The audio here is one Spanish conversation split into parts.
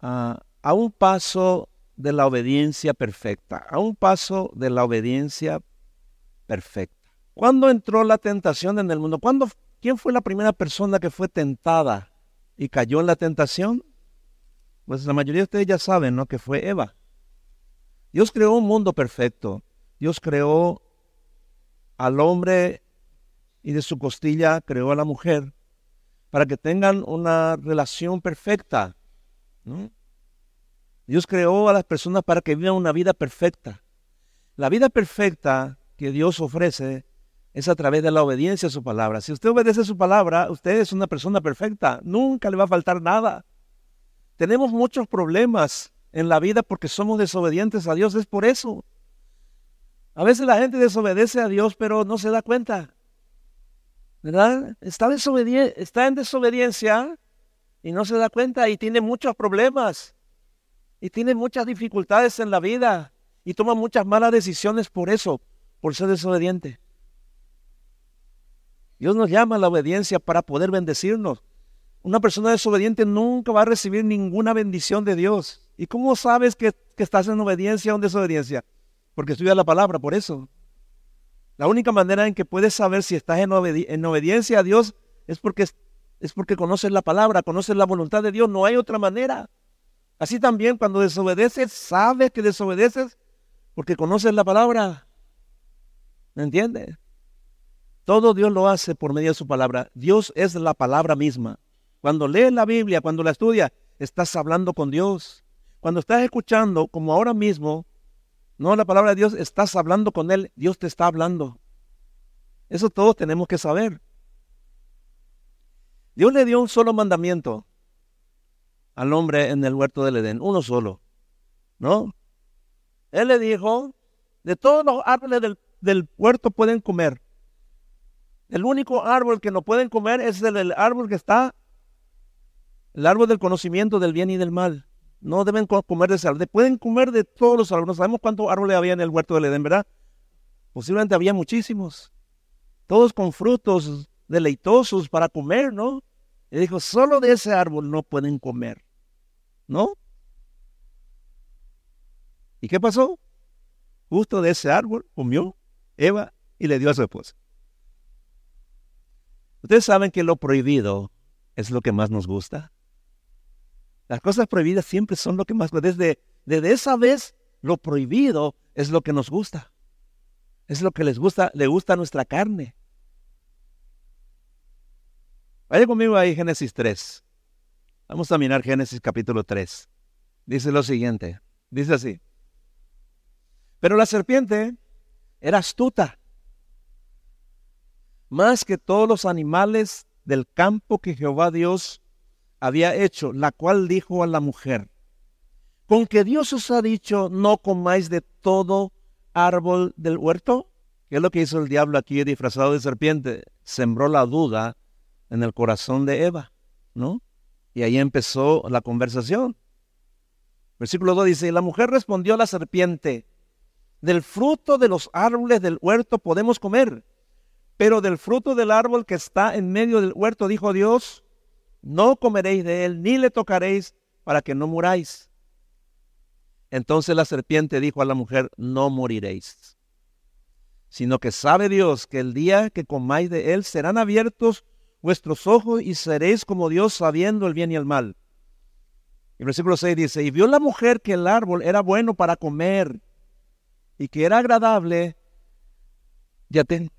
a, a un paso de la obediencia perfecta, a un paso de la obediencia perfecta. ¿Cuándo entró la tentación en el mundo? ¿Cuándo, ¿Quién fue la primera persona que fue tentada y cayó en la tentación? Pues la mayoría de ustedes ya saben, ¿no? Que fue Eva. Dios creó un mundo perfecto. Dios creó al hombre y de su costilla creó a la mujer para que tengan una relación perfecta. Dios creó a las personas para que vivan una vida perfecta. La vida perfecta que Dios ofrece es a través de la obediencia a su palabra. Si usted obedece su palabra, usted es una persona perfecta. Nunca le va a faltar nada. Tenemos muchos problemas en la vida porque somos desobedientes a Dios. Es por eso. A veces la gente desobedece a Dios, pero no se da cuenta. ¿Verdad? Está, está en desobediencia y no se da cuenta y tiene muchos problemas y tiene muchas dificultades en la vida y toma muchas malas decisiones por eso, por ser desobediente. Dios nos llama a la obediencia para poder bendecirnos. Una persona desobediente nunca va a recibir ninguna bendición de Dios. ¿Y cómo sabes que, estás en obediencia o en desobediencia? Porque estudia la palabra, por eso. La única manera en que puedes saber si estás en, obediencia a Dios es porque, es porque conoces la palabra, conoces la voluntad de Dios. No hay otra manera. Así también cuando desobedeces, sabes que desobedeces porque conoces la palabra. ¿Me entiendes? Todo Dios lo hace por medio de su palabra. Dios es la palabra misma. Cuando lees la Biblia, cuando la estudias, estás hablando con Dios. Cuando estás escuchando, como ahora mismo, no la palabra de Dios, estás hablando con Él, Dios te está hablando. Eso todos tenemos que saber. Dios le dio un solo mandamiento al hombre en el huerto del Edén, uno solo, ¿no? Él le dijo, de todos los árboles del, huerto pueden comer. El único árbol que no pueden comer es el, árbol que está, el árbol del conocimiento del bien y del mal. No deben comer de ese árbol. Pueden comer de todos los árboles. No sabemos cuántos árboles había en el huerto del Edén, ¿verdad? Posiblemente había muchísimos. Todos con frutos deleitosos para comer, ¿no? Y dijo, solo de ese árbol no pueden comer. ¿No? ¿Y qué pasó? Justo de ese árbol comió Eva y le dio a su esposa. Ustedes saben que lo prohibido es lo que más nos gusta. Las cosas prohibidas siempre son lo que más desde desde esa vez lo prohibido es lo que nos gusta. Es lo que les gusta, le gusta a nuestra carne. Vaya conmigo ahí Génesis 3. Vamos a mirar Génesis capítulo 3. Dice lo siguiente. Dice así. Pero la serpiente era astuta, más que todos los animales del campo que Jehová Dios había hecho, la cual dijo a la mujer, con que Dios os ha dicho, no comáis de todo árbol del huerto. ¿Qué es lo que hizo el diablo aquí disfrazado de serpiente? Sembró la duda en el corazón de Eva, ¿no? Y ahí empezó la conversación. Versículo 2 dice, y la mujer respondió a la serpiente, del fruto de los árboles del huerto podemos comer, pero del fruto del árbol que está en medio del huerto, dijo Dios, no comeréis de él, ni le tocaréis para que no muráis. Entonces la serpiente dijo a la mujer, no moriréis, sino que sabe Dios que el día que comáis de él serán abiertos vuestros ojos y seréis como Dios sabiendo el bien y el mal. El versículo 6 dice, y vio la mujer que el árbol era bueno para comer y que era agradable, ya tengo,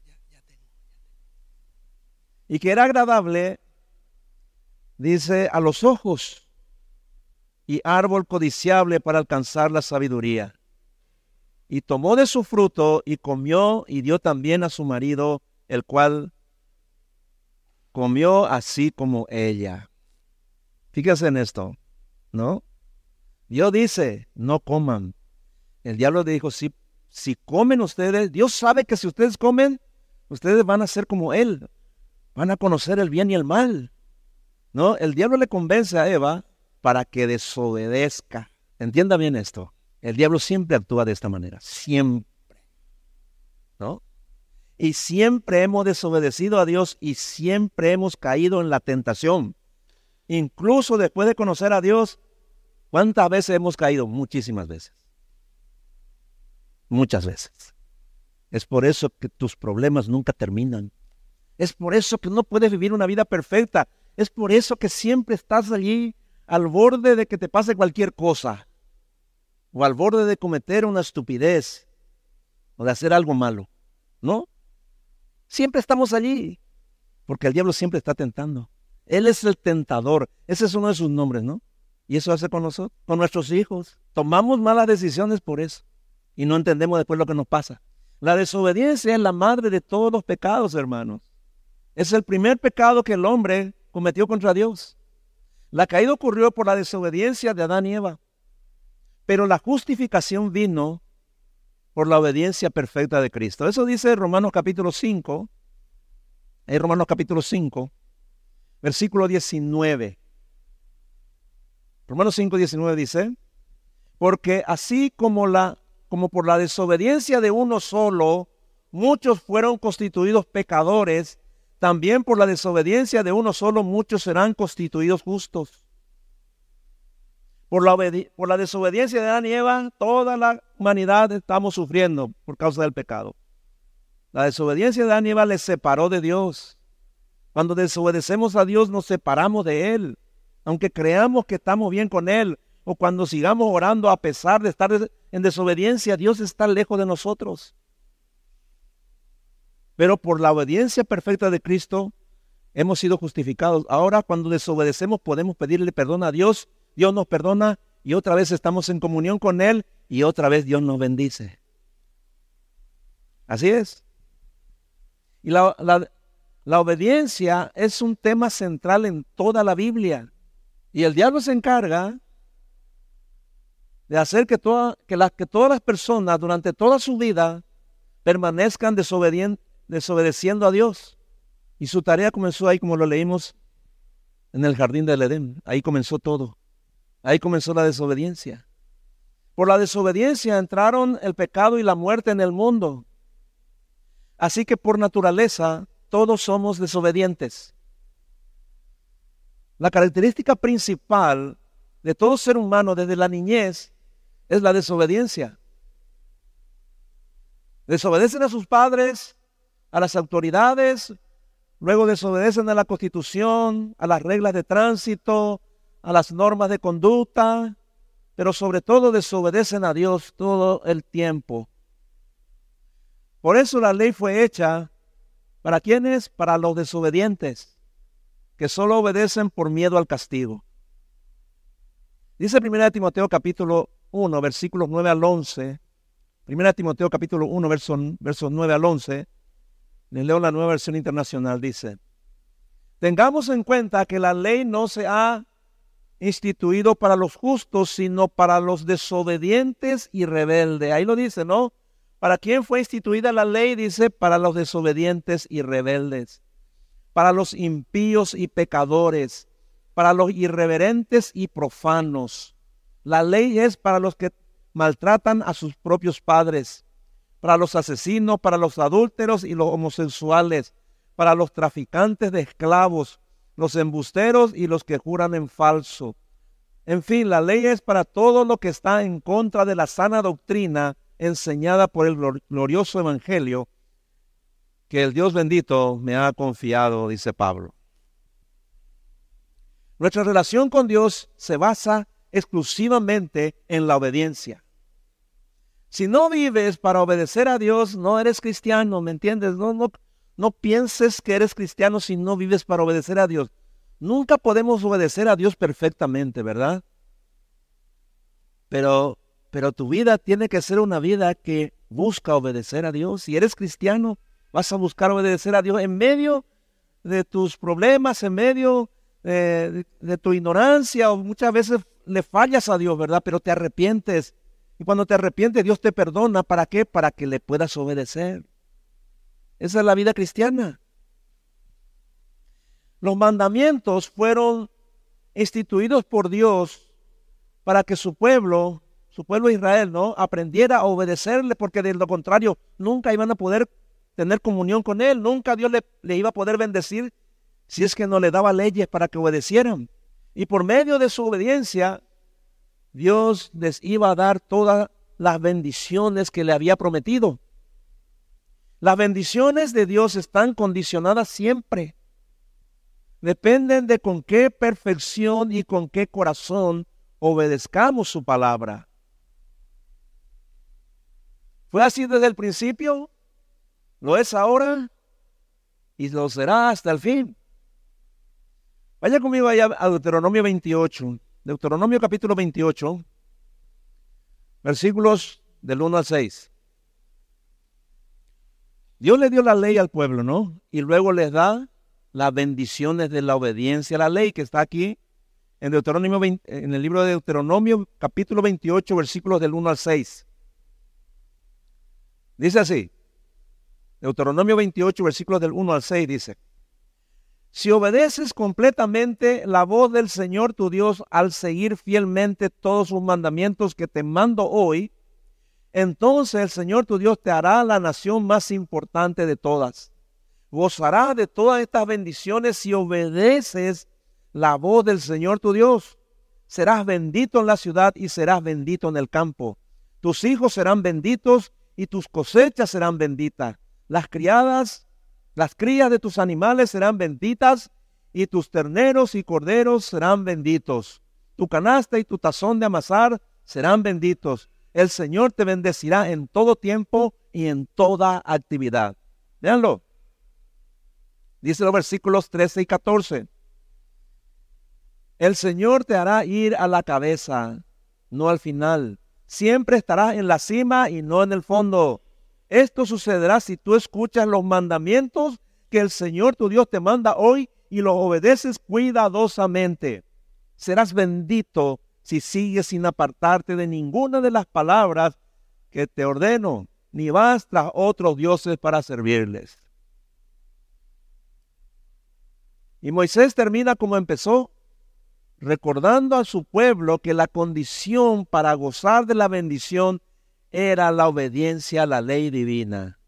y que era agradable, dice, a los ojos y árbol codiciable para alcanzar la sabiduría. Y tomó de su fruto y comió y dio también a su marido, el cual comió así como ella. Fíjense en esto, ¿no? Dios dice, no coman. El diablo dijo, si, si comen ustedes, Dios sabe que si ustedes comen, ustedes van a ser como Él, van a conocer el bien y el mal. ¿No? El diablo le convence a Eva para que desobedezca. Entienda bien esto. El diablo siempre actúa de esta manera, siempre. ¿No? Y siempre hemos desobedecido a Dios y siempre hemos caído en la tentación. Incluso después de conocer a Dios, ¿Cuántas veces hemos caído? Muchísimas veces. Muchas veces. Es por eso que tus problemas nunca terminan. Es por eso que no puedes vivir una vida perfecta. Es por eso que siempre estás allí al borde de que te pase cualquier cosa. O al borde de cometer una estupidez. O de hacer algo malo. ¿No? Siempre estamos allí. Porque el diablo siempre está tentando. Él es el tentador. Ese es uno de sus nombres, ¿no? Y eso hace con nosotros, con nuestros hijos. Tomamos malas decisiones por eso. Y no entendemos después lo que nos pasa. La desobediencia es la madre de todos los pecados, hermanos. Es el primer pecado que el hombre cometió contra Dios. La caída ocurrió por la desobediencia de Adán y Eva. Pero la justificación vino por la obediencia perfecta de Cristo. Eso dice Romanos capítulo 5. En Romanos capítulo 5, versículo 19. Romanos 5, 19 dice, porque así como la como por la desobediencia de uno solo, muchos fueron constituidos pecadores, también por la desobediencia de uno solo, muchos serán constituidos justos. Por la, desobediencia de Adán y Eva, toda la humanidad estamos sufriendo por causa del pecado. La desobediencia de Adán y Eva les separó de Dios. Cuando desobedecemos a Dios, nos separamos de Él. Aunque creamos que estamos bien con Él, o cuando sigamos orando a pesar de estar en desobediencia, Dios está lejos de nosotros. Pero por la obediencia perfecta de Cristo hemos sido justificados. Ahora cuando desobedecemos podemos pedirle perdón a Dios, Dios nos perdona y otra vez estamos en comunión con Él y otra vez Dios nos bendice. Así es. Y la, la obediencia es un tema central en toda la Biblia. Y el diablo se encarga de hacer que, que, que todas las personas durante toda su vida permanezcan desobedeciendo a Dios. Y su tarea comenzó ahí, como lo leímos en el jardín del Edén. Ahí comenzó todo. Ahí comenzó la desobediencia. Por la desobediencia entraron el pecado y la muerte en el mundo. Así que por naturaleza todos somos desobedientes. La característica principal de todo ser humano desde la niñez es la desobediencia. Desobedecen a sus padres, a las autoridades, luego desobedecen a la constitución, a las reglas de tránsito, a las normas de conducta, pero sobre todo desobedecen a Dios todo el tiempo. Por eso la ley fue hecha para quienes, para los desobedientes que solo obedecen por miedo al castigo. Dice 1 Timoteo capítulo 1, versículos 9 al 11. 1 Timoteo capítulo 1, versos, versos 9 al 11. Les leo la nueva versión internacional. Dice, tengamos en cuenta que la ley no se ha instituido para los justos, sino para los desobedientes y rebeldes. Ahí lo dice, ¿no? ¿Para quién fue instituida la ley? Dice, para los desobedientes y rebeldes para los impíos y pecadores, para los irreverentes y profanos. La ley es para los que maltratan a sus propios padres, para los asesinos, para los adúlteros y los homosexuales, para los traficantes de esclavos, los embusteros y los que juran en falso. En fin, la ley es para todo lo que está en contra de la sana doctrina enseñada por el glorioso Evangelio que el Dios bendito me ha confiado, dice Pablo. Nuestra relación con Dios se basa exclusivamente en la obediencia. Si no vives para obedecer a Dios, no eres cristiano, ¿me entiendes? No, no, no pienses que eres cristiano si no vives para obedecer a Dios. Nunca podemos obedecer a Dios perfectamente, ¿verdad? Pero, pero tu vida tiene que ser una vida que busca obedecer a Dios. Si eres cristiano, Vas a buscar obedecer a Dios en medio de tus problemas, en medio de, tu ignorancia, o muchas veces le fallas a Dios, ¿verdad? Pero te arrepientes. Y cuando te arrepientes, Dios te perdona. ¿Para qué? Para que le puedas obedecer. Esa es la vida cristiana. Los mandamientos fueron instituidos por Dios para que su pueblo, su pueblo Israel, ¿no? Aprendiera a obedecerle, porque de lo contrario nunca iban a poder tener comunión con Él. Nunca Dios le, le, iba a poder bendecir si es que no le daba leyes para que obedecieran. Y por medio de su obediencia, Dios les iba a dar todas las bendiciones que le había prometido. Las bendiciones de Dios están condicionadas siempre. Dependen de con qué perfección y con qué corazón obedezcamos su palabra. ¿Fue así desde el principio? ¿Lo es ahora? Y lo será hasta el fin. Vaya conmigo allá a Deuteronomio 28. Deuteronomio capítulo 28, versículos del 1 al 6. Dios le dio la ley al pueblo, ¿no? Y luego les da las bendiciones de la obediencia a la ley que está aquí en Deuteronomio en el libro de Deuteronomio capítulo 28 versículos del 1 al 6. Dice así. Deuteronomio 28 versículos del 1 al 6 dice: Si obedeces completamente la voz del Señor tu Dios al seguir fielmente todos sus mandamientos que te mando hoy, entonces el Señor tu Dios te hará la nación más importante de todas. Gozarás de todas estas bendiciones si obedeces la voz del Señor tu Dios. Serás bendito en la ciudad y serás bendito en el campo. Tus hijos serán benditos y tus cosechas serán benditas. Las criadas, las crías de tus animales serán benditas y tus terneros y corderos serán benditos. Tu canasta y tu tazón de amasar serán benditos. El Señor te bendecirá en todo tiempo y en toda actividad. Veanlo. Dice los versículos 13 y 14. El Señor te hará ir a la cabeza, no al final. Siempre estarás en la cima y no en el fondo. Esto sucederá si tú escuchas los mandamientos que el Señor tu Dios te manda hoy y los obedeces cuidadosamente. Serás bendito si sigues sin apartarte de ninguna de las palabras que te ordeno, ni vas tras otros dioses para servirles. Y Moisés termina como empezó, recordando a su pueblo que la condición para gozar de la bendición era la obediencia a la ley divina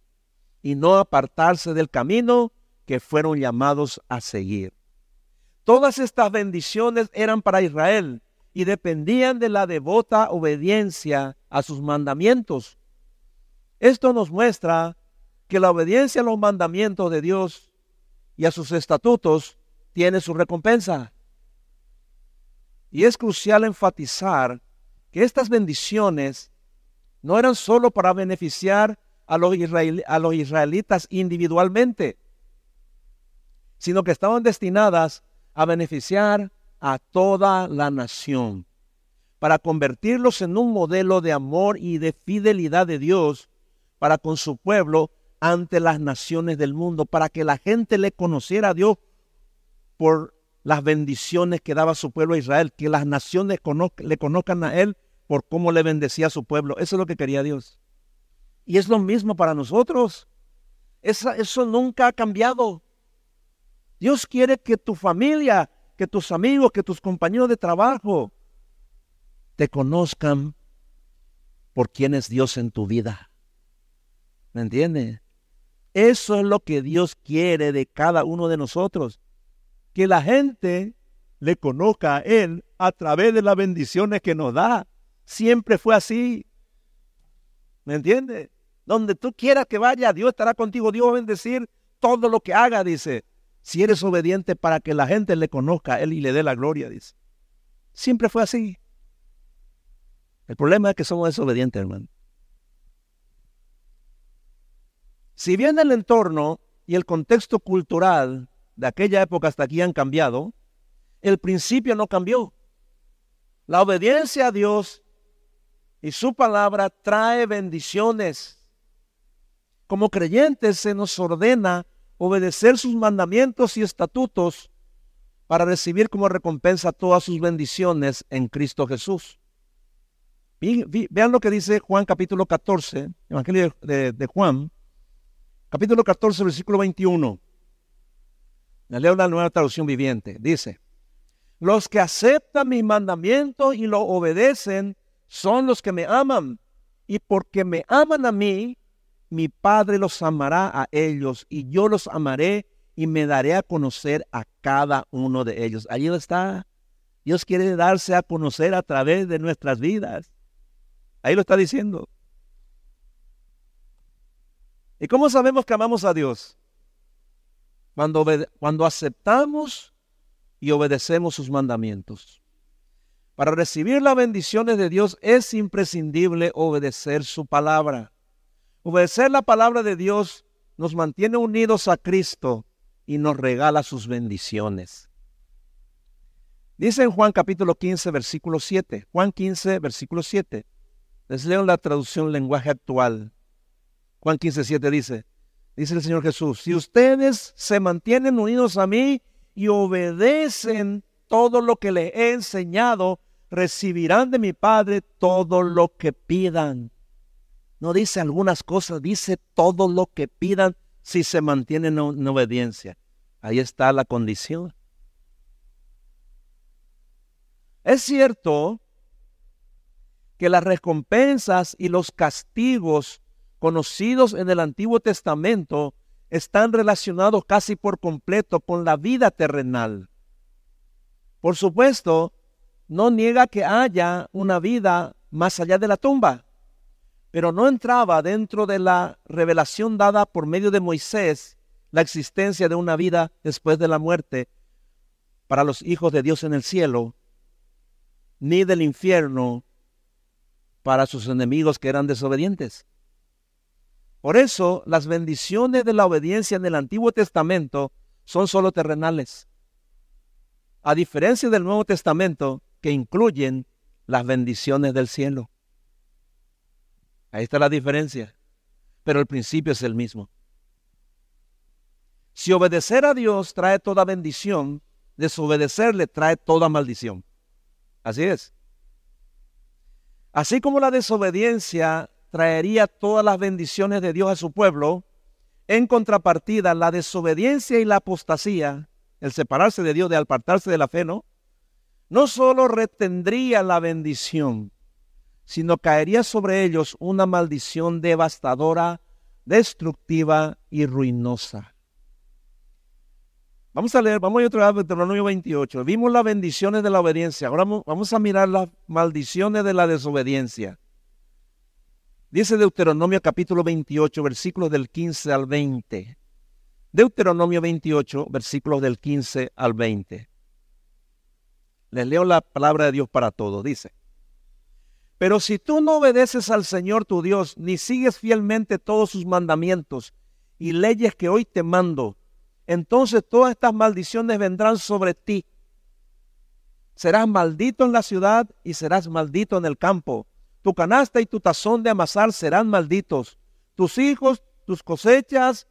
y no apartarse del camino que fueron llamados a seguir. Todas estas bendiciones eran para Israel y dependían de la devota obediencia a sus mandamientos. Esto nos muestra que la obediencia a los mandamientos de Dios y a sus estatutos tiene su recompensa. Y es crucial enfatizar que estas bendiciones no eran solo para beneficiar a los, a los israelitas individualmente, sino que estaban destinadas a beneficiar a toda la nación, para convertirlos en un modelo de amor y de fidelidad de Dios para con su pueblo ante las naciones del mundo, para que la gente le conociera a Dios por las bendiciones que daba su pueblo a Israel, que las naciones le conozcan a Él por cómo le bendecía a su pueblo. Eso es lo que quería Dios. Y es lo mismo para nosotros. eso nunca ha cambiado. Dios quiere que tu familia, que tus amigos, que tus compañeros de trabajo te conozcan por quién es Dios en tu vida. ¿Me entiendes? Eso es lo que Dios quiere de cada uno de nosotros que la gente le conozca a Él a través de las bendiciones que nos da. Siempre fue así. ¿Me entiendes? Donde tú quieras que vaya, Dios estará contigo. Dios va a bendecir todo lo que haga, dice. Si eres obediente para que la gente le conozca a Él y le dé la gloria, dice. Siempre fue así. El problema es que somos desobedientes, hermano. Si bien el entorno y el contexto cultural de aquella época hasta aquí han cambiado, el principio no cambió. La obediencia a Dios y su palabra trae bendiciones. Como creyentes se nos ordena obedecer sus mandamientos y estatutos para recibir como recompensa todas sus bendiciones en Cristo Jesús. Vean lo que dice Juan capítulo 14, Evangelio de, Juan, capítulo 14, versículo 21. Le leo la nueva traducción viviente. Dice, los que aceptan mis mandamientos y lo obedecen son los que me aman. Y porque me aman a mí, mi Padre los amará a ellos y yo los amaré y me daré a conocer a cada uno de ellos. Allí está Dios quiere darse a conocer a través de nuestras vidas. Ahí lo está diciendo. ¿Y cómo sabemos que amamos a Dios? Cuando, cuando aceptamos y obedecemos sus mandamientos. Para recibir las bendiciones de Dios es imprescindible obedecer su palabra. Obedecer la palabra de Dios nos mantiene unidos a Cristo y nos regala sus bendiciones. Dice en Juan capítulo 15, versículo 7. Juan 15, versículo 7. Les leo la traducción lenguaje actual. Juan 15, 7 dice, dice el Señor Jesús, si ustedes se mantienen unidos a mí y obedecen todo lo que les he enseñado, recibirán de mi Padre todo lo que pidan. No dice algunas cosas, dice todo lo que pidan si se mantienen en obediencia. Ahí está la condición. Es cierto que las recompensas y los castigos conocidos en el Antiguo Testamento están relacionados casi por completo con la vida terrenal. Por supuesto, no niega que haya una vida más allá de la tumba, pero no entraba dentro de la revelación dada por medio de Moisés la existencia de una vida después de la muerte para los hijos de Dios en el cielo, ni del infierno para sus enemigos que eran desobedientes. Por eso las bendiciones de la obediencia en el Antiguo Testamento son solo terrenales. A diferencia del Nuevo Testamento, que incluyen las bendiciones del cielo. Ahí está la diferencia. Pero el principio es el mismo. Si obedecer a Dios trae toda bendición, desobedecerle trae toda maldición. Así es. Así como la desobediencia traería todas las bendiciones de Dios a su pueblo. En contrapartida, la desobediencia y la apostasía, el separarse de Dios, de apartarse de la fe, ¿no? No solo retendría la bendición, sino caería sobre ellos una maldición devastadora, destructiva y ruinosa. Vamos a leer, vamos a ir otra vez Deuteronomio 28. Vimos las bendiciones de la obediencia. Ahora vamos a mirar las maldiciones de la desobediencia. Dice Deuteronomio capítulo 28, versículos del 15 al 20. Deuteronomio 28, versículos del 15 al 20. Les leo la palabra de Dios para todos. Dice, pero si tú no obedeces al Señor tu Dios, ni sigues fielmente todos sus mandamientos y leyes que hoy te mando, entonces todas estas maldiciones vendrán sobre ti. Serás maldito en la ciudad y serás maldito en el campo tu canasta y tu tazón de amasar serán malditos. Tus hijos, tus cosechas,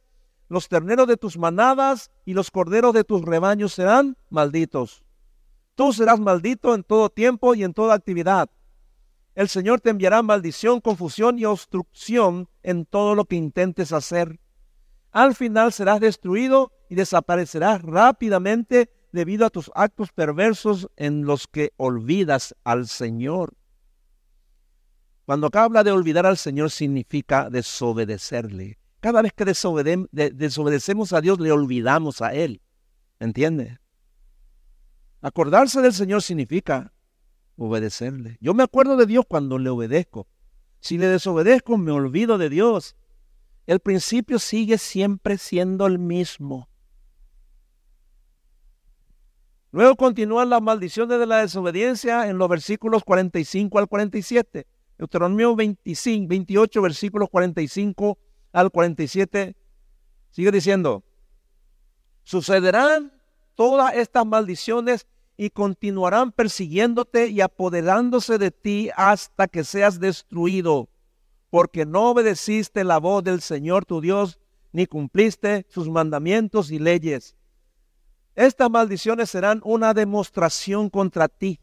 los terneros de tus manadas y los corderos de tus rebaños serán malditos. Tú serás maldito en todo tiempo y en toda actividad. El Señor te enviará maldición, confusión y obstrucción en todo lo que intentes hacer. Al final serás destruido y desaparecerás rápidamente debido a tus actos perversos en los que olvidas al Señor. Cuando acá habla de olvidar al Señor significa desobedecerle. Cada vez que desobedecemos a Dios, le olvidamos a Él. ¿Entiende? Acordarse del Señor significa obedecerle. Yo me acuerdo de Dios cuando le obedezco. Si le desobedezco, me olvido de Dios. El principio sigue siempre siendo el mismo. Luego continúan las maldiciones de la desobediencia en los versículos 45 al 47. Deuteronomio 25, 28, versículos 45 al 47, sigue diciendo, sucederán todas estas maldiciones y continuarán persiguiéndote y apoderándose de ti hasta que seas destruido, porque no obedeciste la voz del Señor tu Dios, ni cumpliste sus mandamientos y leyes. Estas maldiciones serán una demostración contra ti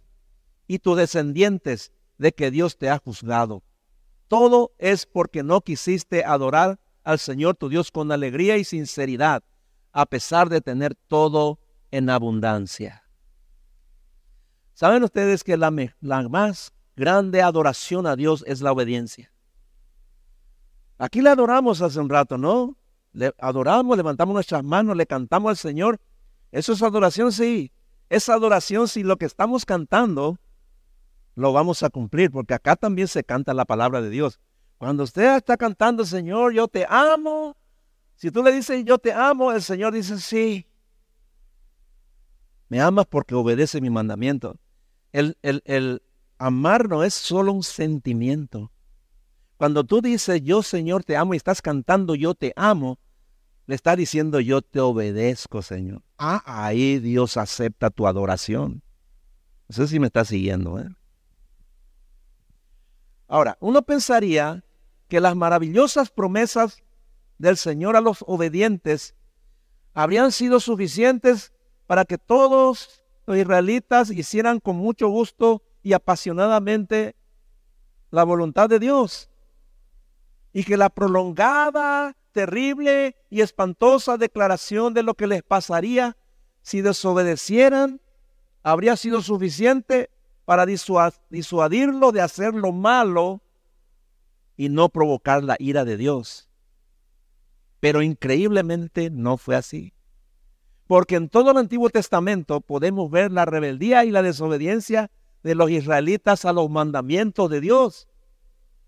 y tus descendientes de que Dios te ha juzgado. Todo es porque no quisiste adorar al Señor tu Dios con alegría y sinceridad, a pesar de tener todo en abundancia. ¿Saben ustedes que la, más grande adoración a Dios es la obediencia? Aquí le adoramos hace un rato, ¿no? Le adoramos, levantamos nuestras manos, le cantamos al Señor. Eso es adoración, sí. esa adoración si lo que estamos cantando lo vamos a cumplir, porque acá también se canta la palabra de Dios. Cuando usted está cantando, Señor, yo te amo, si tú le dices yo te amo, el Señor dice sí. Me amas porque obedece mi mandamiento. El, amar no es solo un sentimiento. Cuando tú dices yo Señor te amo y estás cantando yo te amo, le está diciendo yo te obedezco Señor. Ah, ahí Dios acepta tu adoración. No sé si me está siguiendo. ¿eh? Ahora, uno pensaría que las maravillosas promesas del Señor a los obedientes habrían sido suficientes para que todos los israelitas hicieran con mucho gusto y apasionadamente la voluntad de Dios y que la prolongada, terrible y espantosa declaración de lo que les pasaría si desobedecieran habría sido suficiente para disuadirlo de hacer lo malo y no provocar la ira de Dios. Pero increíblemente no fue así. Porque en todo el Antiguo Testamento podemos ver la rebeldía y la desobediencia de los israelitas a los mandamientos de Dios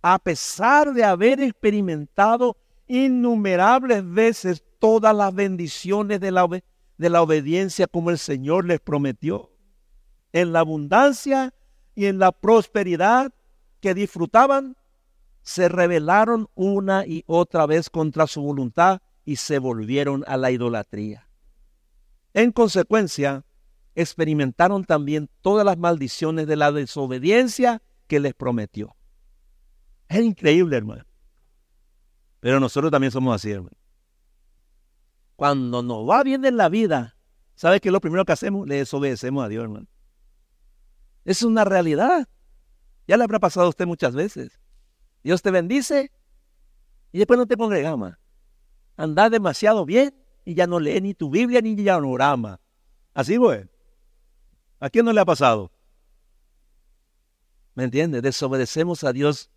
a pesar de haber experimentado innumerables veces todas las bendiciones de la, de la obediencia como el Señor les prometió, en la abundancia y en la prosperidad que disfrutaban, se rebelaron una y otra vez contra su voluntad y se volvieron a la idolatría. En consecuencia, experimentaron también todas las maldiciones de la desobediencia que les prometió. Es increíble, hermano. Pero nosotros también somos así, hermano. Cuando nos va bien en la vida, ¿sabe qué lo primero que hacemos? Le desobedecemos a Dios, hermano. Es una realidad. Ya le habrá pasado a usted muchas veces. Dios te bendice y después no te congregas más. Andás demasiado bien y ya no lee ni tu Biblia ni ya no orama. Así, güey. ¿A quién no le ha pasado? ¿Me entiende? Desobedecemos a Dios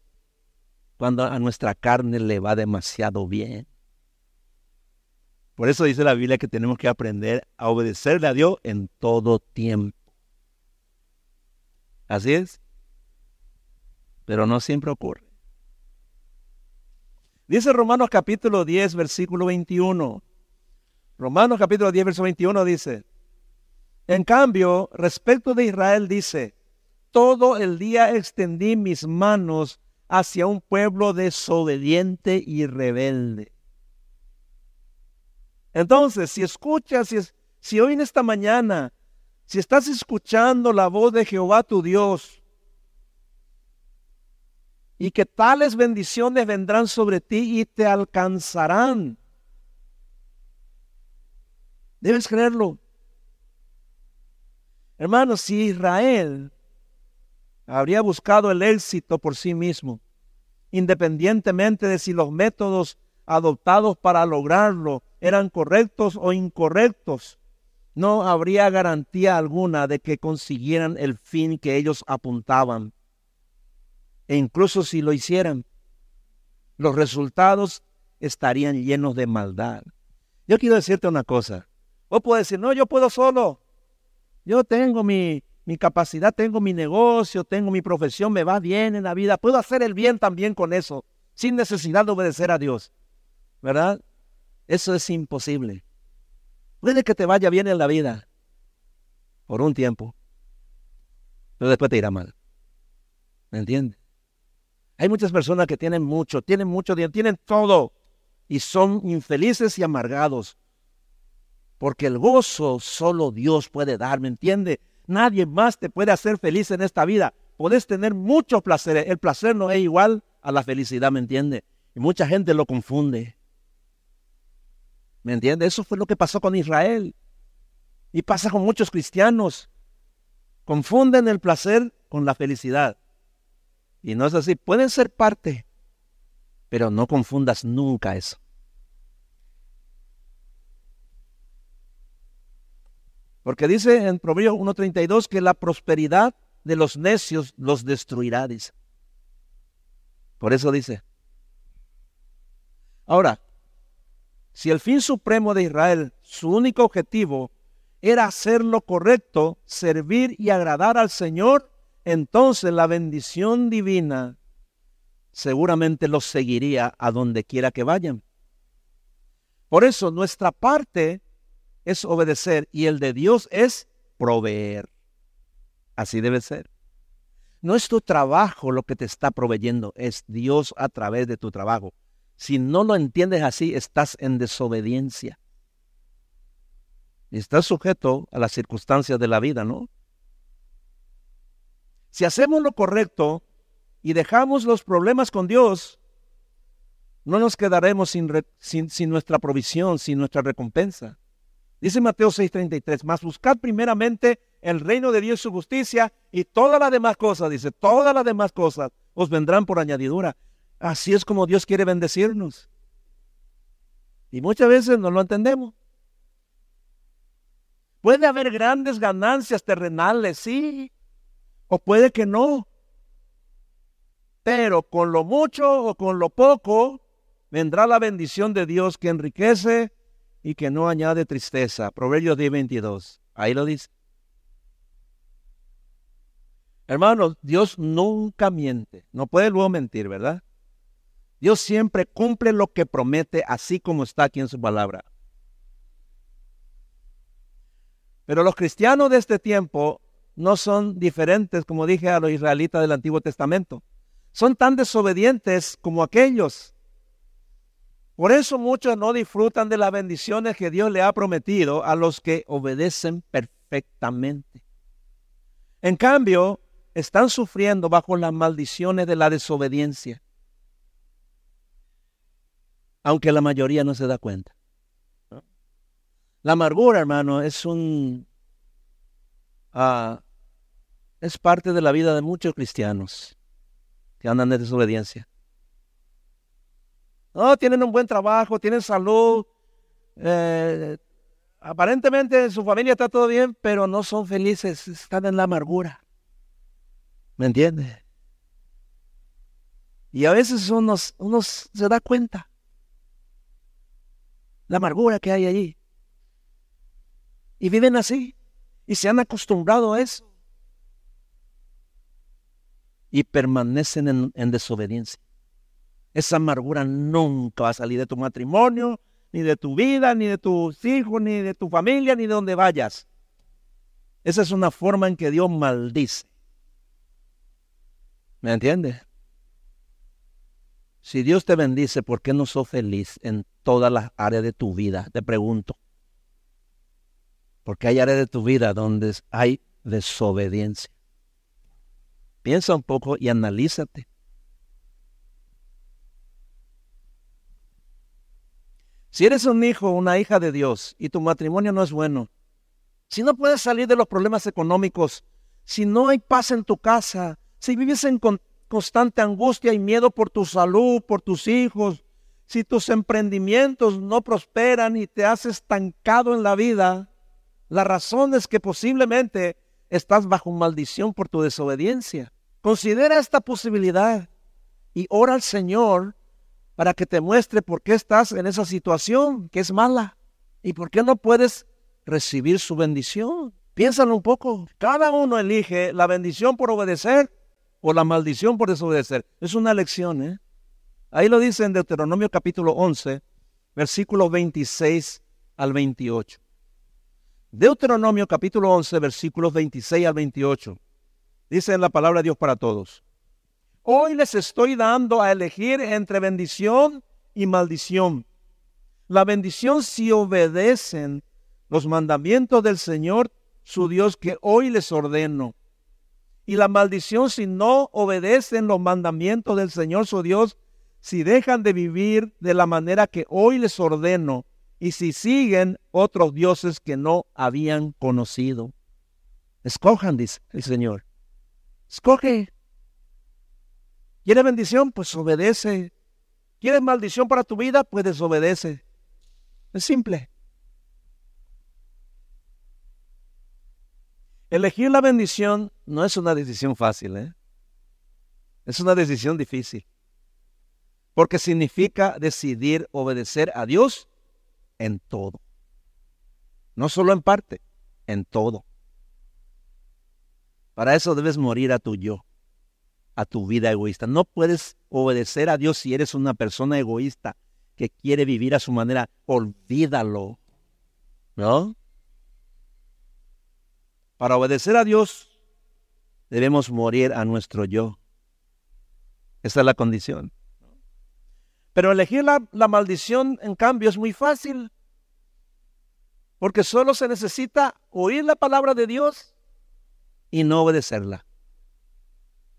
cuando a nuestra carne le va demasiado bien. Por eso dice la Biblia que tenemos que aprender a obedecerle a Dios en todo tiempo. Así es. Pero no siempre ocurre. Dice Romanos capítulo 10, versículo 21. Romanos capítulo 10, versículo 21 dice, en cambio, respecto de Israel dice, todo el día extendí mis manos hacia un pueblo desobediente y rebelde. Entonces, si escuchas, si, si hoy en esta mañana, si estás escuchando la voz de Jehová tu Dios, y que tales bendiciones vendrán sobre ti y te alcanzarán. Debes creerlo. Hermanos, si Israel habría buscado el éxito por sí mismo, independientemente de si los métodos adoptados para lograrlo eran correctos o incorrectos. No habría garantía alguna de que consiguieran el fin que ellos apuntaban. E incluso si lo hicieran, los resultados estarían llenos de maldad. Yo quiero decirte una cosa. Vos puedes decir, no, yo puedo solo. Yo tengo mi, mi capacidad, tengo mi negocio, tengo mi profesión, me va bien en la vida, puedo hacer el bien también con eso, sin necesidad de obedecer a Dios. ¿Verdad? Eso es imposible. Puede que te vaya bien en la vida por un tiempo, pero después te irá mal. ¿Me entiendes? Hay muchas personas que tienen mucho, tienen mucho dinero, tienen todo y son infelices y amargados. Porque el gozo solo Dios puede dar, ¿me entiende? Nadie más te puede hacer feliz en esta vida. Puedes tener muchos placeres. El placer no es igual a la felicidad, ¿me entiende? Y mucha gente lo confunde. ¿Me entiende? Eso fue lo que pasó con Israel. Y pasa con muchos cristianos. Confunden el placer con la felicidad. Y no es así. Pueden ser parte, pero no confundas nunca eso. Porque dice en Proverbios 1.32 que la prosperidad de los necios los destruirá, dice. Por eso dice. Ahora, si el fin supremo de Israel, su único objetivo, era hacer lo correcto, servir y agradar al Señor, entonces la bendición divina seguramente los seguiría a donde quiera que vayan. Por eso nuestra parte es obedecer y el de Dios es proveer. Así debe ser. No es tu trabajo lo que te está proveyendo, es Dios a través de tu trabajo. Si no lo entiendes así, estás en desobediencia. Y estás sujeto a las circunstancias de la vida, ¿no? Si hacemos lo correcto y dejamos los problemas con Dios, no nos quedaremos sin, sin, nuestra provisión, sin nuestra recompensa. Dice Mateo 6:33, más buscad primeramente el reino de Dios y su justicia y todas las demás cosas, dice, todas las demás cosas os vendrán por añadidura. Así es como Dios quiere bendecirnos. Y muchas veces no lo entendemos. Puede haber grandes ganancias terrenales, sí, o puede que no. Pero con lo mucho o con lo poco vendrá la bendición de Dios que enriquece y que no añade tristeza. Proverbios 10, 22. Ahí lo dice. Hermanos, Dios nunca miente. No puede luego mentir, ¿verdad? Dios siempre cumple lo que promete, así como está aquí en su palabra. Pero los cristianos de este tiempo no son diferentes, como dije a los israelitas del Antiguo Testamento. Son tan desobedientes como aquellos. Por eso muchos no disfrutan de las bendiciones que Dios le ha prometido a los que obedecen perfectamente. En cambio, están sufriendo bajo las maldiciones de la desobediencia. Aunque la mayoría no se da cuenta. La amargura, hermano, es un... Ah, es parte de la vida de muchos cristianos que andan de desobediencia. No, tienen un buen trabajo, tienen salud. Eh, aparentemente en su familia está todo bien, pero no son felices, están en la amargura. ¿Me entiende? Y a veces uno, se da cuenta la amargura que hay allí. Y viven así. Y se han acostumbrado a eso. Y permanecen en, en desobediencia. Esa amargura nunca va a salir de tu matrimonio, ni de tu vida, ni de tus hijos, ni de tu familia, ni de donde vayas. Esa es una forma en que Dios maldice. ¿Me entiendes? Si Dios te bendice, ¿por qué no sos feliz en todas las áreas de tu vida? Te pregunto. Porque hay áreas de tu vida donde hay desobediencia. Piensa un poco y analízate. Si eres un hijo o una hija de Dios y tu matrimonio no es bueno, si no puedes salir de los problemas económicos, si no hay paz en tu casa, si vives en constante angustia y miedo por tu salud, por tus hijos, si tus emprendimientos no prosperan y te has estancado en la vida, la razón es que posiblemente estás bajo maldición por tu desobediencia. Considera esta posibilidad y ora al Señor para que te muestre por qué estás en esa situación que es mala y por qué no puedes recibir su bendición. Piénsalo un poco. Cada uno elige la bendición por obedecer o la maldición por desobedecer. Es una lección, ¿eh? Ahí lo dice en Deuteronomio capítulo 11, versículos 26 al 28. Deuteronomio capítulo 11, versículos 26 al 28. Dice en la palabra de Dios para todos. Hoy les estoy dando a elegir entre bendición y maldición. La bendición si obedecen los mandamientos del Señor, su Dios, que hoy les ordeno. Y la maldición si no obedecen los mandamientos del Señor, su Dios, si dejan de vivir de la manera que hoy les ordeno y si siguen otros dioses que no habían conocido. Escojan, dice el Señor. Escoge ¿Quieres bendición? Pues obedece. ¿Quieres maldición para tu vida? Pues desobedece. Es simple. Elegir la bendición no es una decisión fácil, ¿eh? Es una decisión difícil. Porque significa decidir obedecer a Dios en todo. No solo en parte, en todo. Para eso debes morir a tu yo, a tu vida egoísta. No puedes obedecer a Dios si eres una persona egoísta que quiere vivir a su manera. Olvídalo. ¿No? Para obedecer a Dios debemos morir a nuestro yo. Esa es la condición. Pero elegir la, maldición, en cambio, es muy fácil. Porque solo se necesita oír la palabra de Dios y no obedecerla.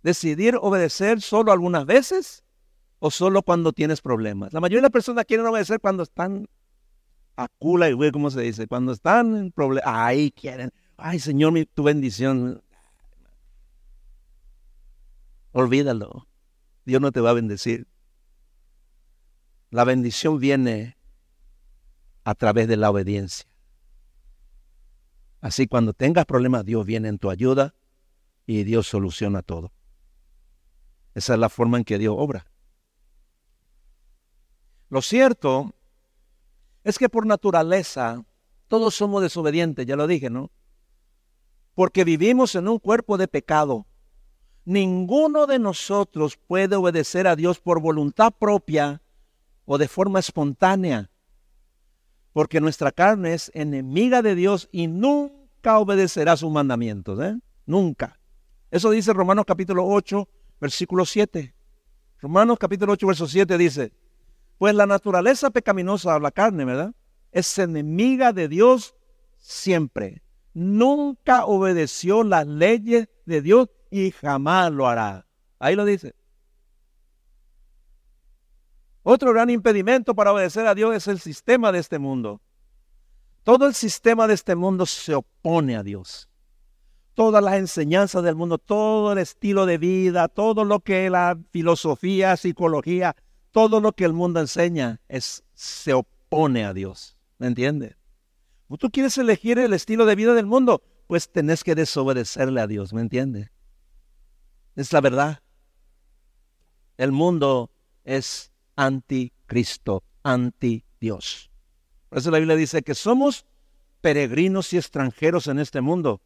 Decidir obedecer solo algunas veces o solo cuando tienes problemas. La mayoría de las personas quieren obedecer cuando están a cula y güey, ¿cómo se dice? Cuando están en problemas. Ahí quieren. Ay, Señor, tu bendición. Olvídalo. Dios no te va a bendecir. La bendición viene a través de la obediencia. Así cuando tengas problemas, Dios viene en tu ayuda y Dios soluciona todo. Esa es la forma en que Dios obra. Lo cierto es que por naturaleza todos somos desobedientes, ya lo dije, ¿no? Porque vivimos en un cuerpo de pecado. Ninguno de nosotros puede obedecer a Dios por voluntad propia o de forma espontánea, porque nuestra carne es enemiga de Dios y nunca obedecerá sus mandamientos, ¿eh? Nunca. Eso dice Romanos capítulo 8, versículo 7. Romanos capítulo 8, verso 7 dice, pues la naturaleza pecaminosa, la carne, ¿verdad? Es enemiga de Dios siempre. Nunca obedeció las leyes de Dios y jamás lo hará. Ahí lo dice. Otro gran impedimento para obedecer a Dios es el sistema de este mundo. Todo el sistema de este mundo se opone a Dios. Todas las enseñanzas del mundo, todo el estilo de vida, todo lo que la filosofía, psicología, todo lo que el mundo enseña es, se opone a Dios. ¿Me entiendes? ¿Tú quieres elegir el estilo de vida del mundo? Pues tenés que desobedecerle a Dios, ¿me entiendes? Es la verdad. El mundo es anticristo, anti Dios. Por eso la Biblia dice que somos peregrinos y extranjeros en este mundo.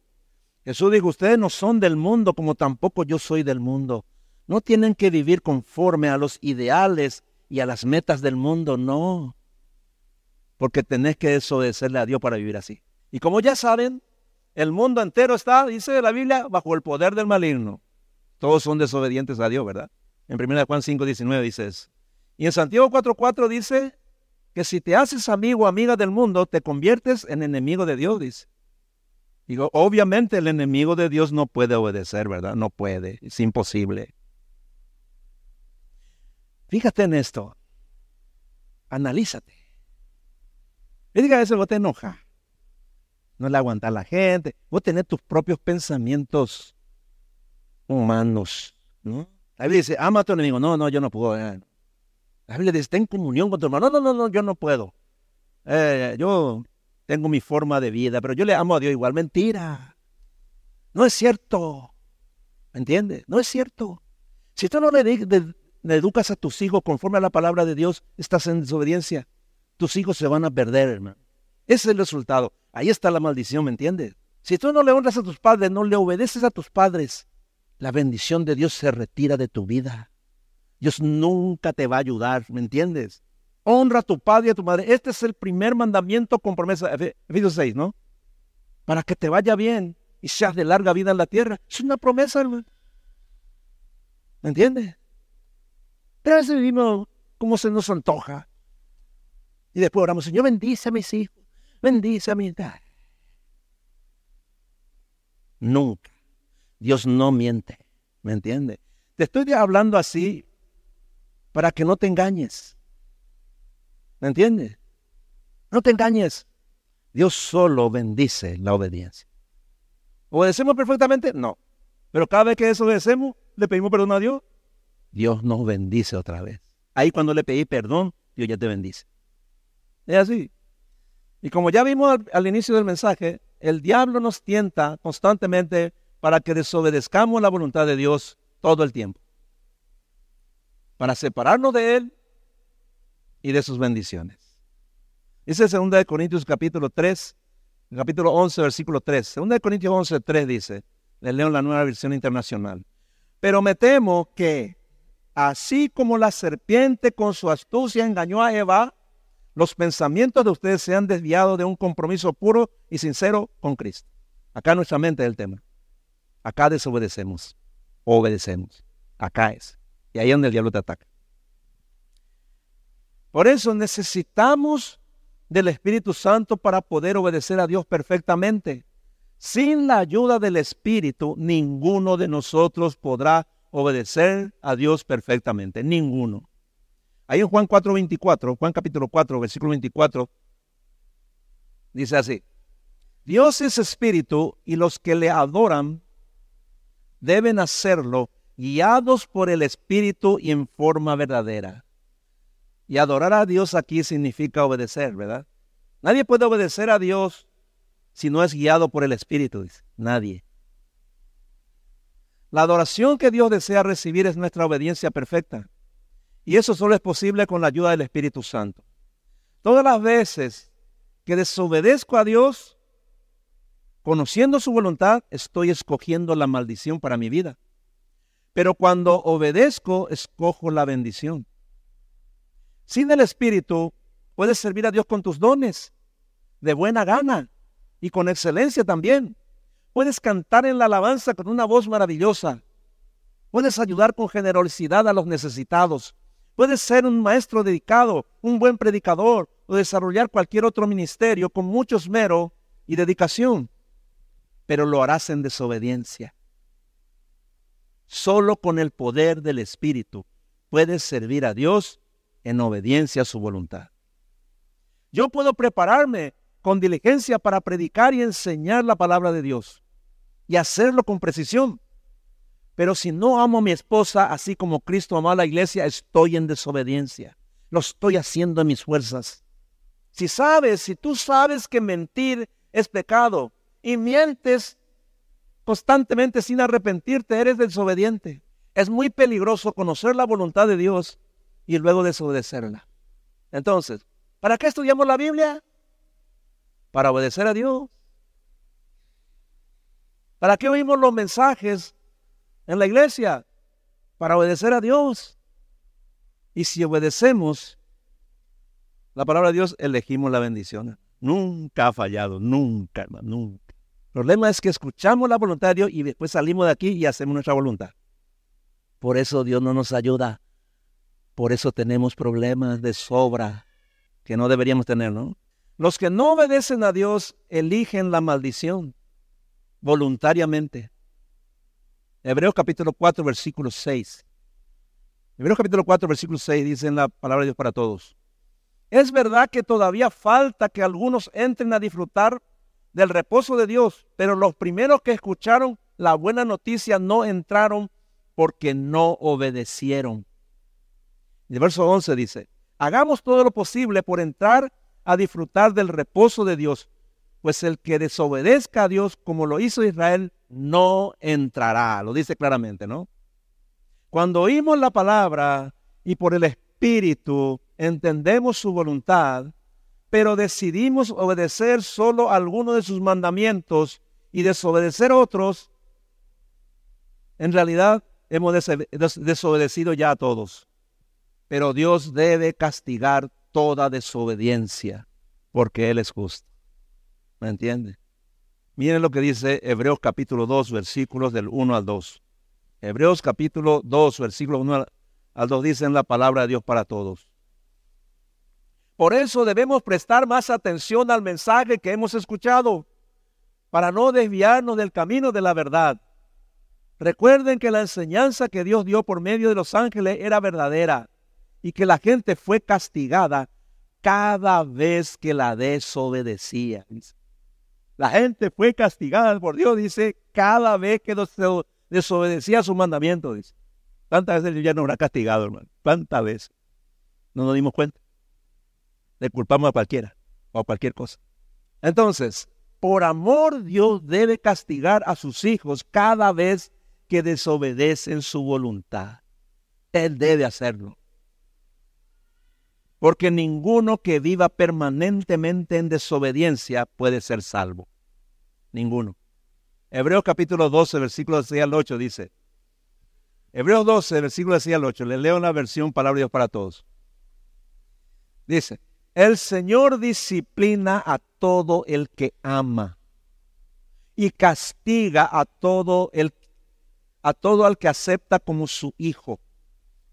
Jesús dijo, ustedes no son del mundo como tampoco yo soy del mundo. No tienen que vivir conforme a los ideales y a las metas del mundo, no. Porque tenés que desobedecerle a Dios para vivir así. Y como ya saben, el mundo entero está, dice la Biblia, bajo el poder del maligno. Todos son desobedientes a Dios, ¿verdad? En 1 Juan 5, 19 dice eso. Y en Santiago 4:4 dice que si te haces amigo o amiga del mundo, te conviertes en enemigo de Dios, dice. Digo, obviamente el enemigo de Dios no puede obedecer, ¿verdad? No puede, es imposible. Fíjate en esto. Analízate. Y diga eso, vos te enoja. No le aguanta a la gente. Vos tenés tus propios pensamientos humanos, ¿no? La Biblia dice, ama a tu enemigo. No, no, yo no puedo. Eh. La Biblia dice, ten comunión con tu hermano. No, no, no, no yo no puedo. Eh, yo tengo mi forma de vida, pero yo le amo a Dios igual. Mentira. No es cierto. ¿Me entiendes? No es cierto. Si tú no le, educas a tus hijos conforme a la palabra de Dios, estás en desobediencia. Tus hijos se van a perder, hermano. Ese es el resultado. Ahí está la maldición, ¿me entiendes? Si tú no le honras a tus padres, no le obedeces a tus padres, la bendición de Dios se retira de tu vida. Dios nunca te va a ayudar, ¿me entiendes? Honra a tu padre y a tu madre. Este es el primer mandamiento con promesa, Efesios 6, ¿no? Para que te vaya bien y seas de larga vida en la tierra. Es una promesa, hermano. ¿Me entiendes? Pero a veces vivimos como se nos antoja. Y después oramos, Señor, bendice a mis hijos, bendice a mi hija. Nunca. Dios no miente. ¿Me entiendes? Te estoy hablando así para que no te engañes. ¿Me entiendes? No te engañes. Dios solo bendice la obediencia. ¿Obedecemos perfectamente? No. Pero cada vez que desobedecemos, le pedimos perdón a Dios, Dios nos bendice otra vez. Ahí cuando le pedí perdón, Dios ya te bendice. Es así. Y como ya vimos al, al, inicio del mensaje, el diablo nos tienta constantemente para que desobedezcamos la voluntad de Dios todo el tiempo para separarnos de Él y de sus bendiciones. Dice 2 Corintios capítulo 3, capítulo 11, versículo 3. 2 Corintios 11, 3 dice, les leo la nueva versión internacional. Pero me temo que, así como la serpiente con su astucia engañó a Eva, los pensamientos de ustedes se han desviado de un compromiso puro y sincero con Cristo. Acá nuestra mente es el tema. Acá desobedecemos, obedecemos. Acá es. Y ahí es donde el diablo te ataca. Por eso necesitamos del Espíritu Santo para poder obedecer a Dios perfectamente. Sin la ayuda del Espíritu, ninguno de nosotros podrá obedecer a Dios perfectamente. Ninguno. Ahí en Juan 4:24, Juan capítulo 4, versículo 24, dice así, Dios es espíritu y los que le adoran deben hacerlo guiados por el espíritu y en forma verdadera. Y adorar a Dios aquí significa obedecer, ¿verdad? Nadie puede obedecer a Dios si no es guiado por el espíritu, dice. Nadie. La adoración que Dios desea recibir es nuestra obediencia perfecta. Y eso solo es posible con la ayuda del Espíritu Santo. Todas las veces que desobedezco a Dios, conociendo su voluntad, estoy escogiendo la maldición para mi vida. Pero cuando obedezco, escojo la bendición. Sin el Espíritu, puedes servir a Dios con tus dones, de buena gana y con excelencia también. Puedes cantar en la alabanza con una voz maravillosa. Puedes ayudar con generosidad a los necesitados. Puedes ser un maestro dedicado, un buen predicador o desarrollar cualquier otro ministerio con mucho esmero y dedicación, pero lo harás en desobediencia. Solo con el poder del Espíritu puedes servir a Dios en obediencia a su voluntad. Yo puedo prepararme con diligencia para predicar y enseñar la palabra de Dios y hacerlo con precisión. Pero si no amo a mi esposa así como Cristo amó a la iglesia, estoy en desobediencia. Lo estoy haciendo en mis fuerzas. Si sabes, si tú sabes que mentir es pecado y mientes constantemente sin arrepentirte, eres desobediente. Es muy peligroso conocer la voluntad de Dios y luego desobedecerla. Entonces, ¿para qué estudiamos la Biblia? Para obedecer a Dios. ¿Para qué oímos los mensajes en la iglesia? Para obedecer a Dios. Y si obedecemos la palabra de Dios, elegimos la bendición. Nunca ha fallado, nunca, hermano, nunca. El problema es que escuchamos la voluntad de Dios y después salimos de aquí y hacemos nuestra voluntad. Por eso Dios no nos ayuda. Por eso tenemos problemas de sobra que no deberíamos tener, ¿no? Los que no obedecen a Dios eligen la maldición voluntariamente. Hebreos capítulo 4, versículo 6. Hebreos capítulo 4, versículo 6 dice en la palabra de Dios para todos. Es verdad que todavía falta que algunos entren a disfrutar del reposo de Dios, pero los primeros que escucharon la buena noticia no entraron porque no obedecieron. El verso 11 dice, hagamos todo lo posible por entrar a disfrutar del reposo de Dios, pues el que desobedezca a Dios como lo hizo Israel, no entrará. Lo dice claramente, ¿no? Cuando oímos la palabra y por el Espíritu entendemos su voluntad, pero decidimos obedecer solo algunos de sus mandamientos y desobedecer otros, en realidad hemos desobedecido ya a todos. Pero Dios debe castigar toda desobediencia porque Él es justo. ¿Me entiende? Miren lo que dice Hebreos capítulo 2, versículos del 1 al 2. Hebreos capítulo 2, versículo 1 al 2 dicen la palabra de Dios para todos. Por eso debemos prestar más atención al mensaje que hemos escuchado para no desviarnos del camino de la verdad. Recuerden que la enseñanza que Dios dio por medio de los ángeles era verdadera y que la gente fue castigada cada vez que la desobedecía. La gente fue castigada por Dios, dice, cada vez que desobedecía su mandamiento, dice. ¿Cuántas veces ya nos habrá castigado, hermano? ¿Cuántas veces? No nos dimos cuenta. Le culpamos a cualquiera o a cualquier cosa. Entonces, por amor Dios debe castigar a sus hijos cada vez que desobedecen su voluntad. Él debe hacerlo. Porque ninguno que viva permanentemente en desobediencia puede ser salvo. Ninguno. Hebreos capítulo 12, versículo 6 al 8 dice, Hebreos 12, versículo 6 al 8, le leo la versión Palabra de Dios para todos. Dice, el Señor disciplina a todo el que ama y castiga a todo el a todo al que acepta como su hijo.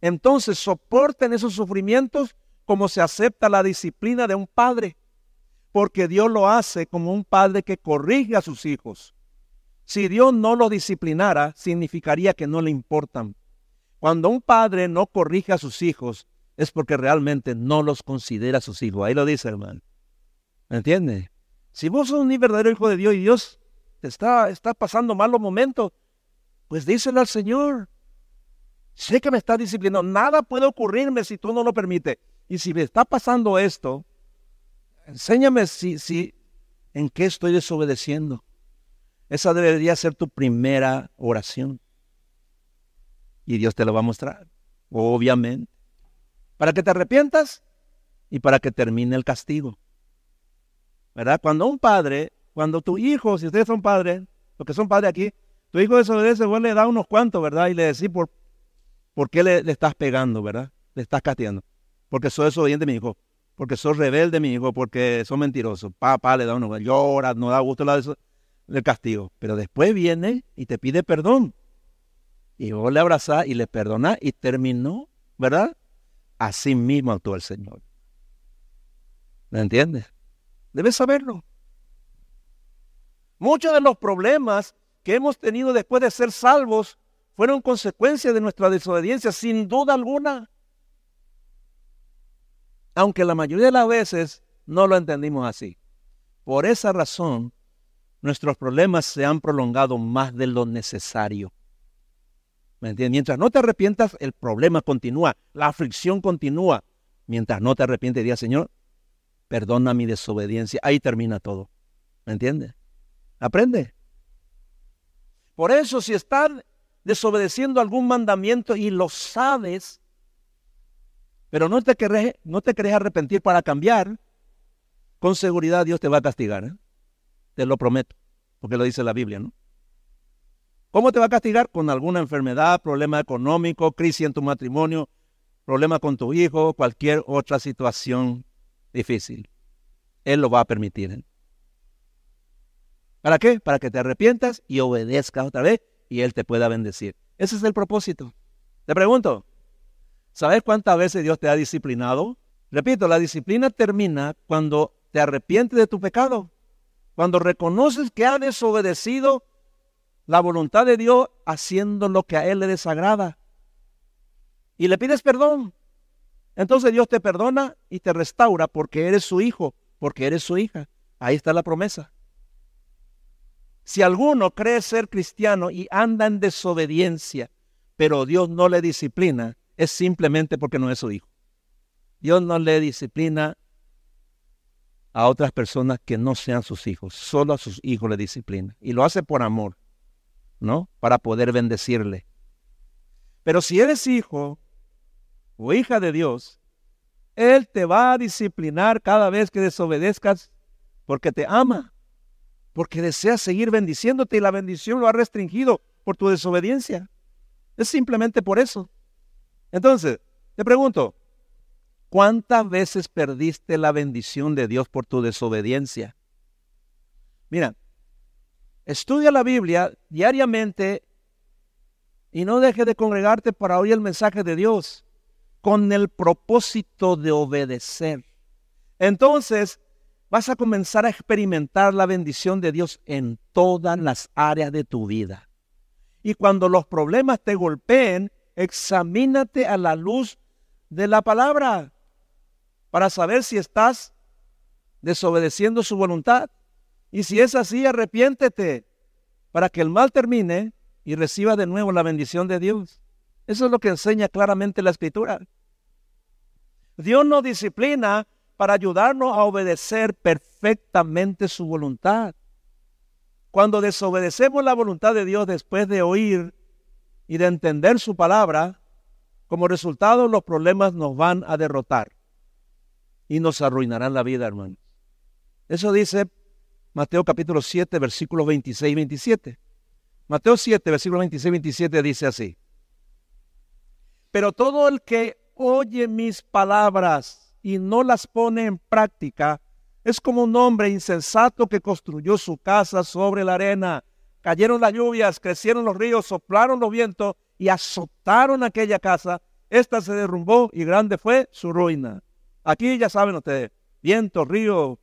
Entonces soporten esos sufrimientos como se acepta la disciplina de un padre, porque Dios lo hace como un padre que corrige a sus hijos. Si Dios no lo disciplinara, significaría que no le importan. Cuando un padre no corrige a sus hijos, es porque realmente no los considera sus hijos. Ahí lo dice, hermano. ¿Me entiende? Si vos sos un verdadero hijo de Dios y Dios te está, está pasando malos momentos, pues díselo al Señor. Sé que me está disciplinando. Nada puede ocurrirme si tú no lo permites. Y si me está pasando esto, enséñame si, si, en qué estoy desobedeciendo. Esa debería ser tu primera oración. Y Dios te lo va a mostrar, obviamente. Para que te arrepientas y para que termine el castigo. ¿Verdad? Cuando un padre, cuando tu hijo, si ustedes son padres, los que son padres aquí, tu hijo desobedece, vos le da unos cuantos, ¿verdad? Y le decís por, por qué le, estás pegando, ¿verdad? Le estás castigando. Porque sos desobediente, mi hijo. Porque sos rebelde, mi hijo. Porque sos mentiroso. Papá le da unos, llora, no da gusto el castigo. Pero después viene y te pide perdón. Y vos le abrazás y le perdonás y terminó, ¿verdad? Así mismo actuó el Señor. ¿Me entiendes? Debes saberlo. Muchos de los problemas que hemos tenido después de ser salvos fueron consecuencias de nuestra desobediencia, sin duda alguna. Aunque la mayoría de las veces no lo entendimos así. Por esa razón, nuestros problemas se han prolongado más de lo necesario. ¿Me entiendes? Mientras no te arrepientas, el problema continúa, la aflicción continúa. Mientras no te arrepientes, diga Señor, perdona mi desobediencia. Ahí termina todo. ¿Me entiendes? Aprende. Por eso si estás desobedeciendo algún mandamiento y lo sabes, pero no te querés, no te querés arrepentir para cambiar, con seguridad Dios te va a castigar. ¿eh? Te lo prometo, porque lo dice la Biblia, ¿no? ¿Cómo te va a castigar? Con alguna enfermedad, problema económico, crisis en tu matrimonio, problema con tu hijo, cualquier otra situación difícil. Él lo va a permitir. ¿eh? ¿Para qué? Para que te arrepientas y obedezcas otra vez y Él te pueda bendecir. Ese es el propósito. Te pregunto, ¿sabes cuántas veces Dios te ha disciplinado? Repito, la disciplina termina cuando te arrepientes de tu pecado, cuando reconoces que has desobedecido la voluntad de Dios haciendo lo que a Él le desagrada y le pides perdón. Entonces Dios te perdona y te restaura porque eres su hijo, porque eres su hija. Ahí está la promesa. Si alguno cree ser cristiano y anda en desobediencia, pero Dios no le disciplina, es simplemente porque no es su hijo. Dios no le disciplina a otras personas que no sean sus hijos, solo a sus hijos le disciplina. Y lo hace por amor, ¿no? Para poder bendecirle. Pero si eres hijo o hija de Dios, Él te va a disciplinar cada vez que desobedezcas porque te ama porque desea seguir bendiciéndote y la bendición lo ha restringido por tu desobediencia. Es simplemente por eso. Entonces, te pregunto, ¿cuántas veces perdiste la bendición de Dios por tu desobediencia? Mira, estudia la Biblia diariamente y no dejes de congregarte para oír el mensaje de Dios con el propósito de obedecer. Entonces, vas a comenzar a experimentar la bendición de Dios en todas las áreas de tu vida. Y cuando los problemas te golpeen, examínate a la luz de la palabra para saber si estás desobedeciendo su voluntad. Y si es así, arrepiéntete para que el mal termine y reciba de nuevo la bendición de Dios. Eso es lo que enseña claramente la escritura. Dios no disciplina para ayudarnos a obedecer perfectamente su voluntad. Cuando desobedecemos la voluntad de Dios después de oír y de entender su palabra, como resultado los problemas nos van a derrotar. y nos arruinarán la vida, hermano. Eso dice Mateo capítulo 7, versículos 26 y 27. Mateo 7, versículo 26 y 27 dice así. Pero todo el que oye mis palabras y no las pone en práctica, es como un hombre insensato que construyó su casa sobre la arena. Cayeron las lluvias, crecieron los ríos, soplaron los vientos y azotaron aquella casa. Esta se derrumbó y grande fue su ruina. Aquí ya saben ustedes, vientos, ríos,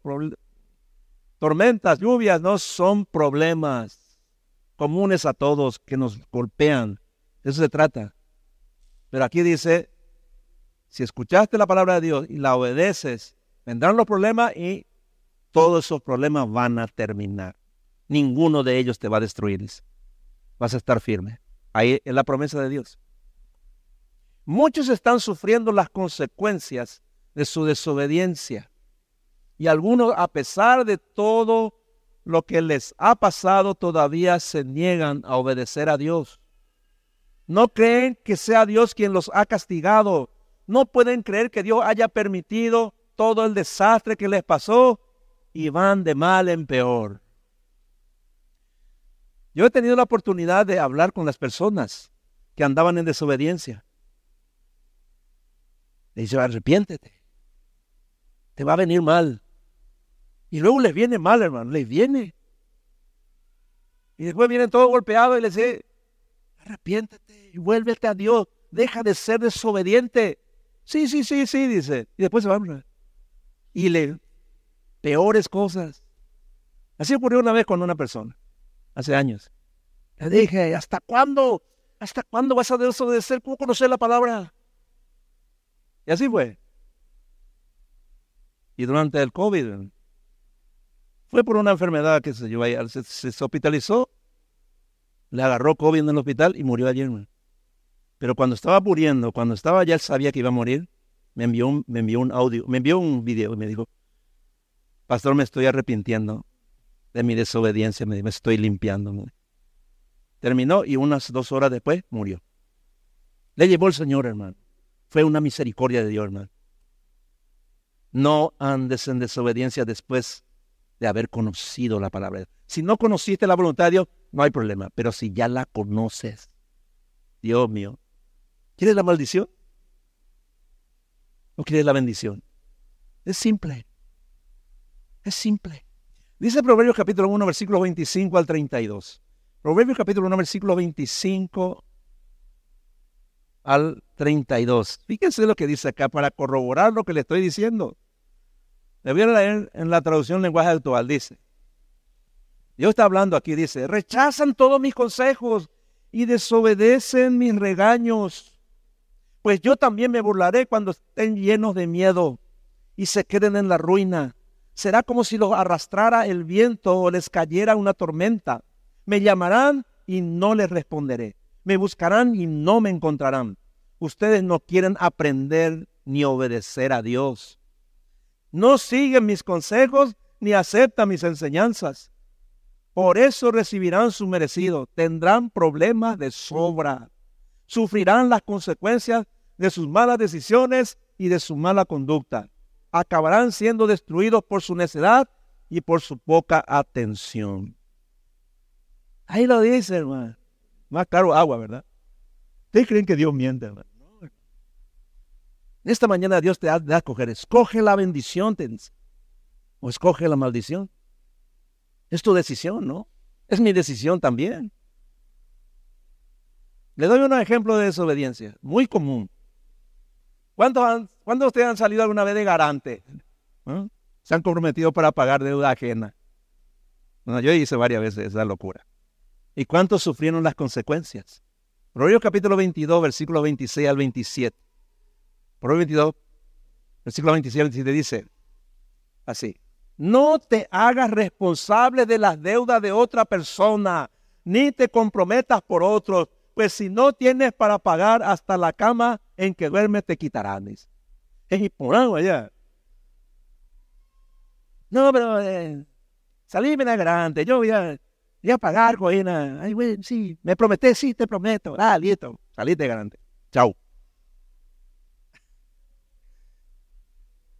tormentas, lluvias no son problemas comunes a todos que nos golpean. eso se trata. Pero aquí dice, si escuchaste la palabra de Dios y la obedeces, vendrán los problemas y todos esos problemas van a terminar. Ninguno de ellos te va a destruir. Vas a estar firme. Ahí es la promesa de Dios. Muchos están sufriendo las consecuencias de su desobediencia. Y algunos, a pesar de todo lo que les ha pasado, todavía se niegan a obedecer a Dios. No creen que sea Dios quien los ha castigado. No pueden creer que Dios haya permitido todo el desastre que les pasó y van de mal en peor. Yo he tenido la oportunidad de hablar con las personas que andaban en desobediencia. Le dice, arrepiéntete. Te va a venir mal. Y luego les viene mal, hermano, les viene. Y después vienen todos golpeados y les dice, arrepiéntete y vuélvete a Dios. Deja de ser desobediente. Sí, sí, sí, sí, dice. Y después se van. Y le peores cosas. Así ocurrió una vez con una persona, hace años. Le dije, ¿hasta cuándo? ¿Hasta cuándo vas a desobedecer? ¿Cómo conocer la palabra? Y así fue. Y durante el COVID, fue por una enfermedad que se llevó se, se, hospitalizó, le agarró COVID en el hospital y murió ayer. Pero cuando estaba muriendo, cuando estaba ya sabía que iba a morir, me envió me envió un audio, me envió un video y me dijo, Pastor, me estoy arrepintiendo de mi desobediencia, me, estoy limpiando. Terminó y unas dos horas después murió. Le llevó el Señor, hermano. Fue una misericordia de Dios, hermano. No andes en desobediencia después de haber conocido la palabra. Si no conociste la voluntad de Dios, no hay problema. Pero si ya la conoces, Dios mío, ¿quieres la maldición? ¿O quieres la bendición? Es simple. Es simple. Dice Proverbios capítulo 1, versículo 25 al 32. Proverbios capítulo 1, versículo 25 al 32. Fíjense lo que dice acá para corroborar lo que le estoy diciendo. Le voy a leer en la traducción lenguaje actual. Dice, Dios está hablando aquí, dice, rechazan todos mis consejos y desobedecen mis regaños. Pues yo también me burlaré cuando estén llenos de miedo y se queden en la ruina será como si los arrastrara el viento o les cayera una tormenta. Me llamarán y no les responderé. Me buscarán y no me encontrarán. Ustedes no quieren aprender ni obedecer a Dios. No siguen mis consejos ni aceptan mis enseñanzas. Por eso recibirán su merecido. Tendrán problemas de sobra. Sufrirán las consecuencias de sus malas decisiones y de su mala conducta acabarán siendo destruidos por su necedad y por su poca atención. Ahí lo dice, hermano. Más claro, agua, ¿verdad? ¿Ustedes creen que Dios miente, hermano? No. Esta mañana Dios te da a escoger. Escoge la bendición, o escoge la maldición. Es tu decisión, ¿no? Es mi decisión también. Le doy un ejemplo de desobediencia, muy común. ¿Cuántos, de ustedes han salido alguna vez de garante? ¿Eh? Se han comprometido para pagar deuda ajena. Bueno, yo hice varias veces esa locura. ¿Y cuántos sufrieron las consecuencias? Proverbios capítulo 22, versículo 26 al 27. Proverbios 22, versículo 26 al 27 dice así. No te hagas responsable de las deudas de otra persona, ni te comprometas por otros, pues si no tienes para pagar hasta la cama en que duermes te quitarán. Es por algo allá. No, pero eh, salí bien grande, yo voy a, voy a pagar, Coina. Ay, güey, sí, me prometé, sí, te prometo. Ah, listo, de grande. Chao.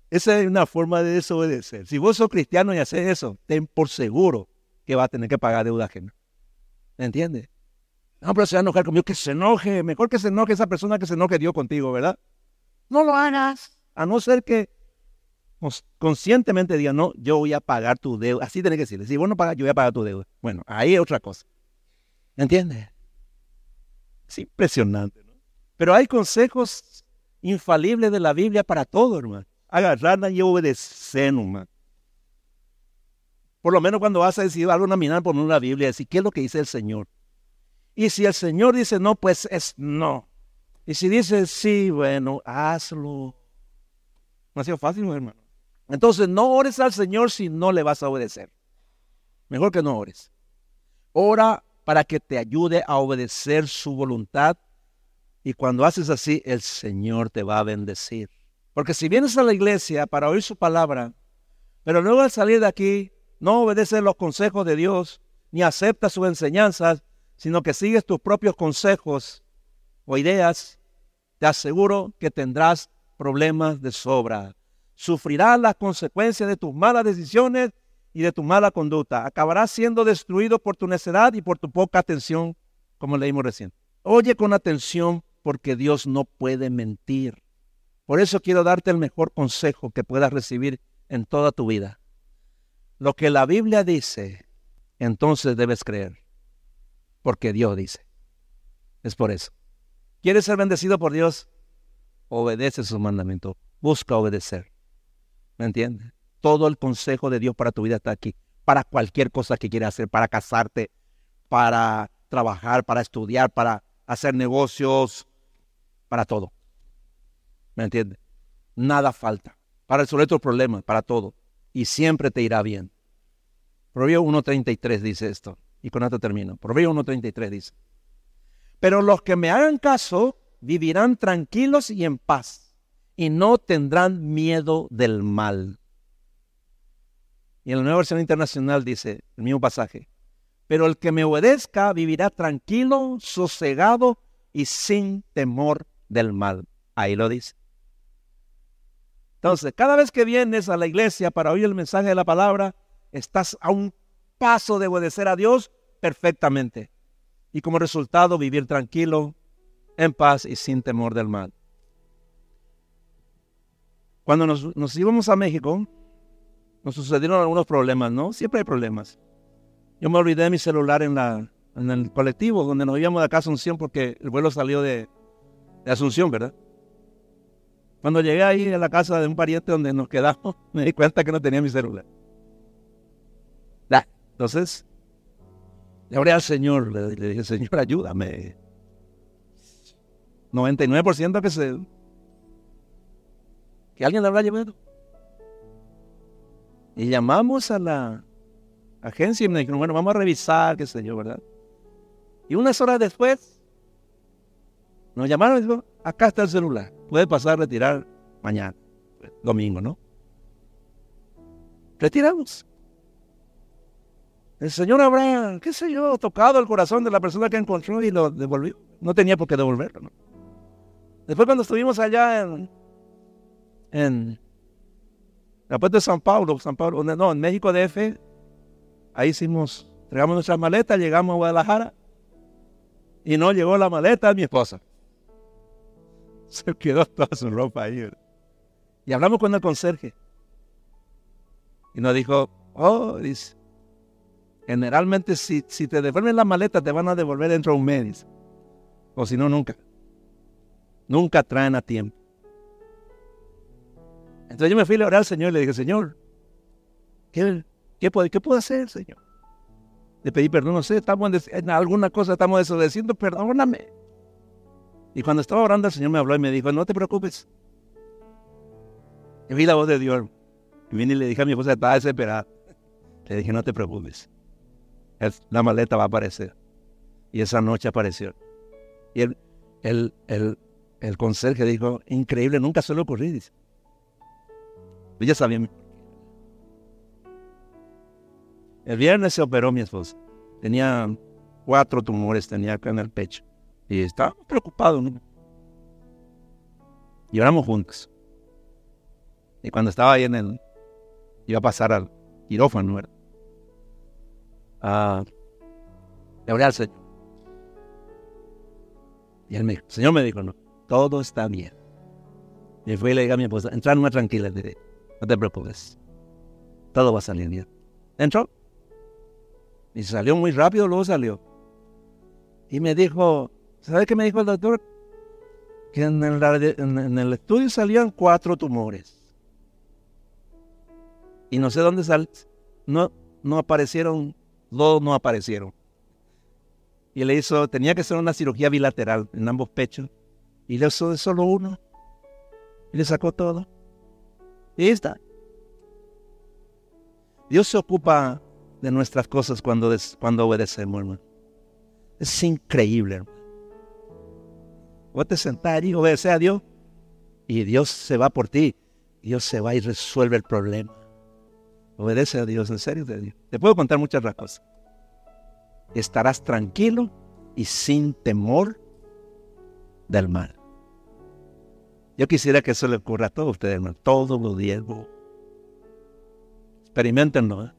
Esa es una forma de desobedecer. Si vos sos cristiano y haces eso, ten por seguro que va a tener que pagar deuda ajena. ¿Me entiendes? No, pero se va a enojar conmigo. Que se enoje. Mejor que se enoje esa persona que se enoje Dios contigo, ¿verdad? No lo hagas. A no ser que conscientemente diga, no, yo voy a pagar tu deuda. Así tiene que decirle. Si vos no pagas, yo voy a pagar tu deuda. Bueno, ahí es otra cosa. ¿Me entiendes? Es impresionante. Pero hay consejos infalibles de la Biblia para todo, hermano. Agarrarla y obedecer, hermano. Por lo menos cuando vas a decidir algo, mirar por una Biblia, decir, ¿qué es lo que dice el Señor? Y si el Señor dice no, pues es no. Y si dice sí, bueno, hazlo. No ha sido fácil, hermano. Entonces, no ores al Señor si no le vas a obedecer. Mejor que no ores. Ora para que te ayude a obedecer su voluntad. Y cuando haces así, el Señor te va a bendecir. Porque si vienes a la iglesia para oír su palabra, pero luego al salir de aquí no obedeces los consejos de Dios, ni aceptas sus enseñanzas, sino que sigues tus propios consejos o ideas, te aseguro que tendrás problemas de sobra. Sufrirás las consecuencias de tus malas decisiones y de tu mala conducta. Acabarás siendo destruido por tu necedad y por tu poca atención, como leímos recién. Oye con atención porque Dios no puede mentir. Por eso quiero darte el mejor consejo que puedas recibir en toda tu vida. Lo que la Biblia dice, entonces debes creer, porque Dios dice. Es por eso. ¿Quieres ser bendecido por Dios? Obedece sus mandamientos. Busca obedecer. ¿Me entiendes? Todo el consejo de Dios para tu vida está aquí. Para cualquier cosa que quieras hacer, para casarte, para trabajar, para estudiar, para hacer negocios, para todo. ¿Me entiendes? Nada falta. Para resolver tus problemas, para todo. Y siempre te irá bien. Proverbio 1.33 dice esto. Y con esto termino. Proverbio 1.33 dice. Pero los que me hagan caso vivirán tranquilos y en paz, y no tendrán miedo del mal. Y en la nueva versión internacional dice el mismo pasaje. Pero el que me obedezca vivirá tranquilo, sosegado y sin temor del mal. Ahí lo dice. Entonces, cada vez que vienes a la iglesia para oír el mensaje de la palabra, estás a un paso de obedecer a Dios perfectamente. Y como resultado, vivir tranquilo, en paz y sin temor del mal. Cuando nos, íbamos a México, nos sucedieron algunos problemas, ¿no? Siempre hay problemas. Yo me olvidé de mi celular en, la, en el colectivo donde nos íbamos de acá a Asunción porque el vuelo salió de, de Asunción, ¿verdad? Cuando llegué ahí a la casa de un pariente donde nos quedamos, me di cuenta que no tenía mi celular. Entonces, le oré al Señor, le, dije, Señor, ayúdame. 99% que se... Que alguien le habrá llevado. Y llamamos a la agencia y me dijeron, bueno, vamos a revisar, qué sé yo, ¿verdad? Y unas horas después, nos llamaron y dijo, acá está el celular, puede pasar a retirar mañana, domingo, ¿no? Retiramos. El Señor habrá, qué sé yo, tocado el corazón de la persona que encontró y lo devolvió. No tenía por qué devolverlo. ¿no? Después cuando estuvimos allá en, en la puerta de San Paulo, San Paulo, no, en México DF, ahí hicimos, entregamos nuestras maletas, llegamos a Guadalajara y no llegó la maleta de mi esposa. Se quedó toda su ropa ahí. Y hablamos con el conserje. Y nos dijo, oh, Generalmente si, si te devuelven la maleta te van a devolver dentro de un mes. O si no, nunca. Nunca traen a tiempo. Entonces yo me fui a orar al Señor y le dije, Señor, ¿qué, qué, puedo, qué puedo hacer, Señor? Le pedí perdón, no sé, estamos en, alguna cosa estamos desobedeciendo, perdóname. Y cuando estaba orando, el Señor me habló y me dijo, no te preocupes. Y vi la voz de Dios. Y vine y le dije a mi esposa, estaba desesperada. Le dije, no te preocupes la maleta va a aparecer. Y esa noche apareció. Y el, el, el, el conserje dijo, increíble, nunca se le ocurrió. Dice. Ya sabía. El viernes se operó mi esposa. Tenía cuatro tumores, tenía acá en el pecho. Y estaba preocupado. ¿no? Y oramos juntos. Y cuando estaba ahí en el, iba a pasar al quirófano, ¿verdad? Ah, le hablé al Señor. Y él me dijo, el Señor me dijo, no, todo está bien. Y fui y le dije a mi esposa, entra más tranquila, le no te preocupes, todo va a salir bien. Entró. Y salió muy rápido, luego salió. Y me dijo, ¿sabe qué me dijo el doctor? Que en el, en estudio salían cuatro tumores. Y no sé dónde sal, no, no aparecieron, dos no aparecieron. Y le hizo, tenía que ser una cirugía bilateral en ambos pechos. Y le hizo de solo uno. Y le sacó todo. Y está. Dios se ocupa de nuestras cosas cuando, cuando obedecemos, hermano. Es increíble, hermano. Vos te sentar y obedecer a Dios. Y Dios se va por ti. Dios se va y resuelve el problema. Obedece a Dios, en serio te digo. Te puedo contar muchas cosas estarás tranquilo y sin temor del mal. Yo quisiera que eso le ocurra a todos ustedes, hermano, todos los días. Experimentenlo. ¿eh?